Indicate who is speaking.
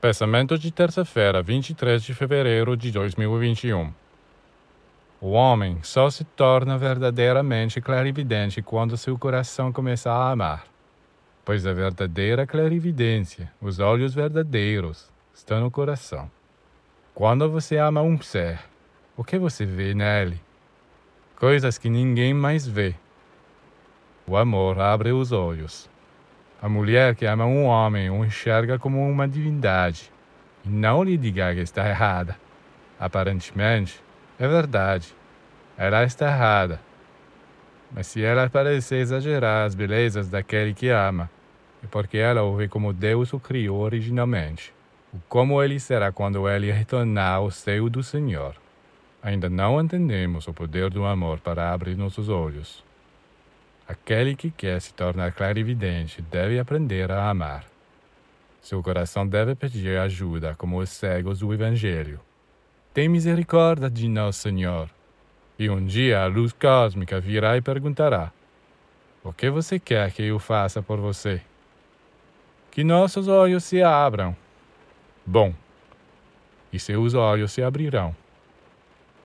Speaker 1: Pensamento de terça-feira, 23 de fevereiro de 2021. O homem só se torna verdadeiramente clarividente quando seu coração começa a amar, pois a verdadeira clarividência, os olhos verdadeiros, estão no coração. Quando você ama um ser, o que você vê nele? Coisas que ninguém mais vê. O amor abre os olhos. A mulher que ama um homem o enxerga como uma divindade. E não lhe diga que está errada. Aparentemente, é verdade. Ela está errada. Mas se ela parecer exagerar as belezas daquele que ama, é porque ela o vê como Deus o criou originalmente. O como ele será quando ele retornar ao seio do Senhor. Ainda não entendemos o poder do amor para abrir nossos olhos. Aquele que quer se tornar clarividente deve aprender a amar. Seu coração deve pedir ajuda como os cegos do Evangelho. Tem misericórdia de nós, Senhor. E um dia a luz cósmica virá e perguntará: O que você quer que eu faça por você? Que nossos olhos se abram. Bom, e seus olhos se abrirão.